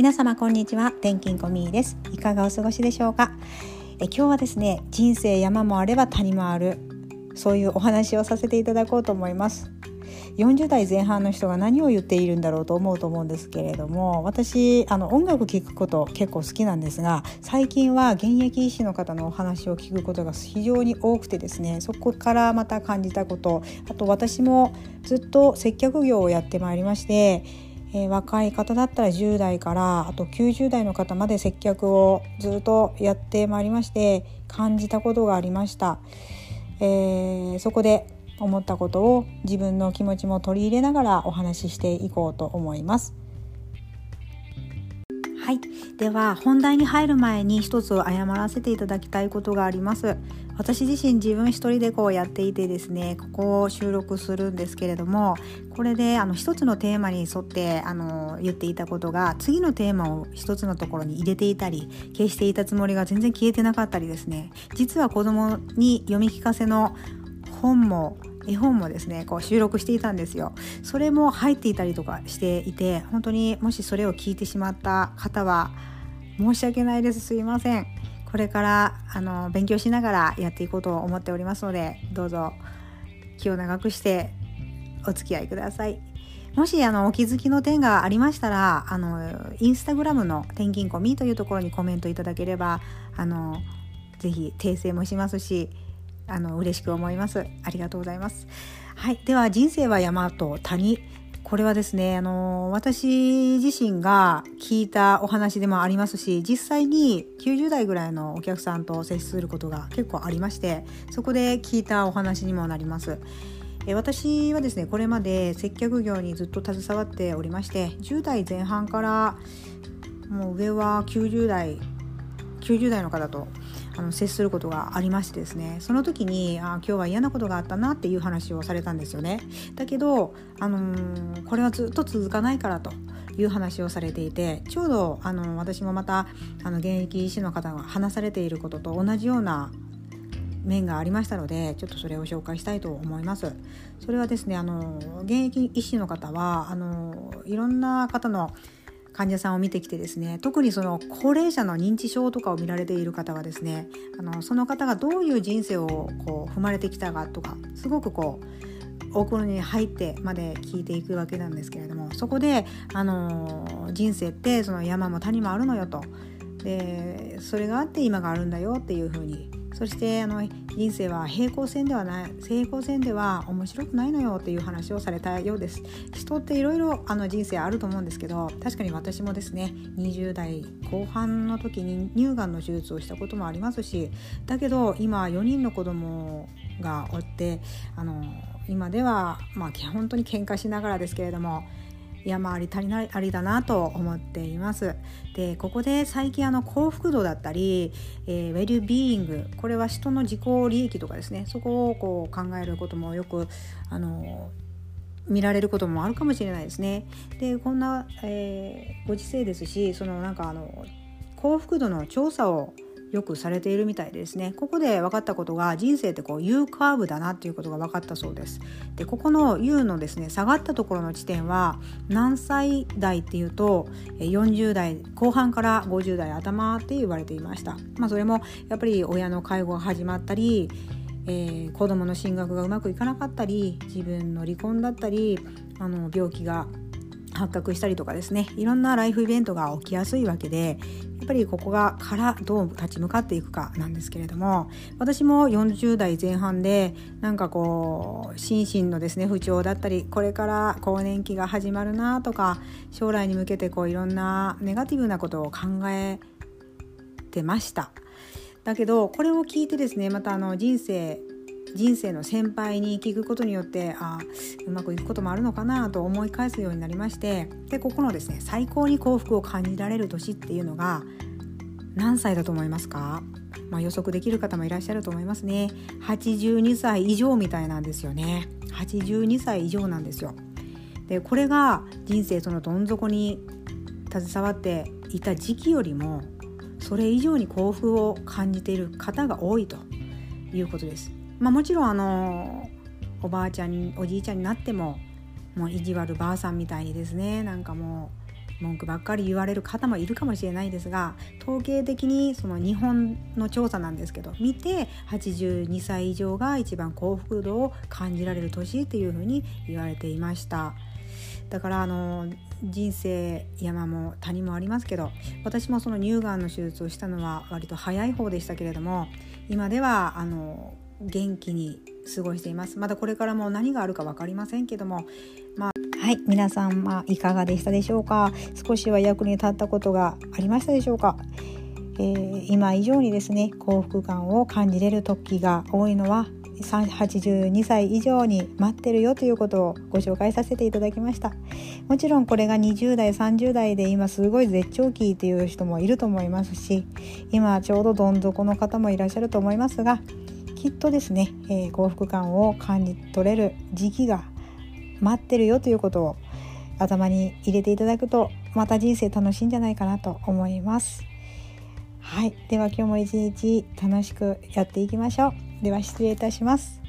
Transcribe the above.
皆様こんにちは。転勤コミーです。いかがお過ごしでしょうか？え今日はですね人生山もあれば谷もある。そういうお話をさせていただこうと思います。40代前半の人が何を言っているんだろうと思うと思うんですけれども私あの音楽聴くこと結構好きなんですが最近は現役医師の方のお話を聞くことが非常に多くてですねそこからまた感じたことあと私もずっと接客業をやってまいりましてえー、若い方だったら10代からあと90代の方まで接客をずっとやってまいりまして感じたことがありました、えー、そこで思ったことを自分の気持ちも取り入れながらお話ししていこうと思います。はい、では本題に入る前に一つ謝らせていただきたいことがあります。私自身自分一人でこうやっていてですねここを収録するんですけれどもこれであの一つのテーマに沿ってあの言っていたことが次のテーマを一つのところに入れていたり消していたつもりが全然消えてなかったりですね。実は子供に読み聞かせの本も絵本もですねこう収録していたんですよ。それも入っていたりとかしていて本当にもしそれを聞いてしまった方は申し訳ないです。すいません。これからあの勉強しながらやっていこうと思っておりますのでどうぞ気を長くしてお付き合いください。もしあのお気づきの点がありましたらあのインスタグラムの転勤コミというところにコメントいただければあのぜひ訂正もしますしあの嬉しく思います。ありがとうございます。はいでは人生は山と谷。これはですねあの私自身が聞いたお話でもありますし実際に90代ぐらいのお客さんと接することが結構ありましてそこで聞いたお話にもなります。私はですねこれまで接客業にずっと携わっておりまして10代前半からもう上は90代90代の方とあの接することがありましてですねその時にあ今日は嫌なことがあったなっていう話をされたんですよね。だけど、あのー、これはずっと続かないからという話をされていてちょうどあの私もまたあの現役医師の方が話されていることと同じような面がありましたのでちょっとそれを紹介したいと思います。それはですねあの現役医師の方はあのいろんな方の患者さんを見てきてですね特にその高齢者の認知症とかを見られている方はですねあのその方がどういう人生をこう踏まれてきたかとかすごくこう奥に入ってまで聞いていくわけなんですけれどもそこで、あの人生ってその山も谷もあるのよと。でそれがあって今があるんだよっていうふうにそしてあの人生は平行線ではない平行線では面白くないのよっていう話をされたようです。人っていろいろ人生あると思うんですけど確かに私もですね20代後半の時に乳がんの手術をしたこともありますしだけど今4人の子供がおってあの今ではまあ本当に喧嘩しながらですけれども山あり足りないありだなと思っています。でここで最近あの幸福度だったり、えー、ウェルビーイングこれは人の自己利益とかですね。そこをこう考えることもよくあの見られることもあるかもしれないですね。でこんな、えー、ご時世ですしそのなんかあの幸福度の調査をよくされているみたいですね。ここで分かったことが人生ってこう U カーブだなっていうことが分かったそうです。でここの U のですね下がったところの地点は何歳代っていうと40代後半から50代頭って言われていました。まあそれもやっぱり親の介護が始まったりえー、子供の進学がうまくいかなかったり自分の離婚だったりあの病気が発覚したりとかですねいろんなライフイベントが起きやすいわけでやっぱりここがからどう立ち向かっていくかなんですけれども私も40代前半でなんかこう心身のですね不調だったりこれから更年期が始まるなとか将来に向けてこういろんなネガティブなことを考えてました。だけどこれを聞いてですねまたあの人生人生の先輩に聞くことによってあうまくいくこともあるのかなと思い返すようになりましてでここのですね最高に幸福を感じられる年っていうのが何歳だと思いますか、まあ、予測できる方もいらっしゃると思いますね。82歳以上みたいなんですよね。82歳以上なんですよ。でこれが人生そのどん底に携わっていた時期よりもそれ以上に幸福を感じている方が多いということです。まあ、もちろんあのおばあちゃんおじいちゃんになってももう意地悪ばあさんみたいにですねなんかもう文句ばっかり言われる方もいるかもしれないですが統計的にその日本の調査なんですけど見て82歳以上が一番幸福度を感じられる年っていうふうに言われていました。だからあの人生山も谷もありますけど私もその乳がんの手術をしたのは割と早い方でしたけれども今ではあの元気に過ごしています。まだこれからも何があるか分かりませんけども。まあはい。皆さん、ま、いかがでしたでしょうか？少しは役に立ったことがありましたでしょうか、えー、今以上にですね幸福感を感じれる時が多いのは82歳以上に待ってるよということをご紹介させていただきました。もちろんこれが20代30代で今すごい絶頂期っていう人もいると思いますし今ちょうどどん底の方もいらっしゃると思いますがきっとですね、えー、幸福感を感じ取れる時期が待ってるよということを頭に入れていただくとまた人生楽しいんじゃないかなと思います。はい。では今日も一日楽しくやっていきましょう。では失礼いたします。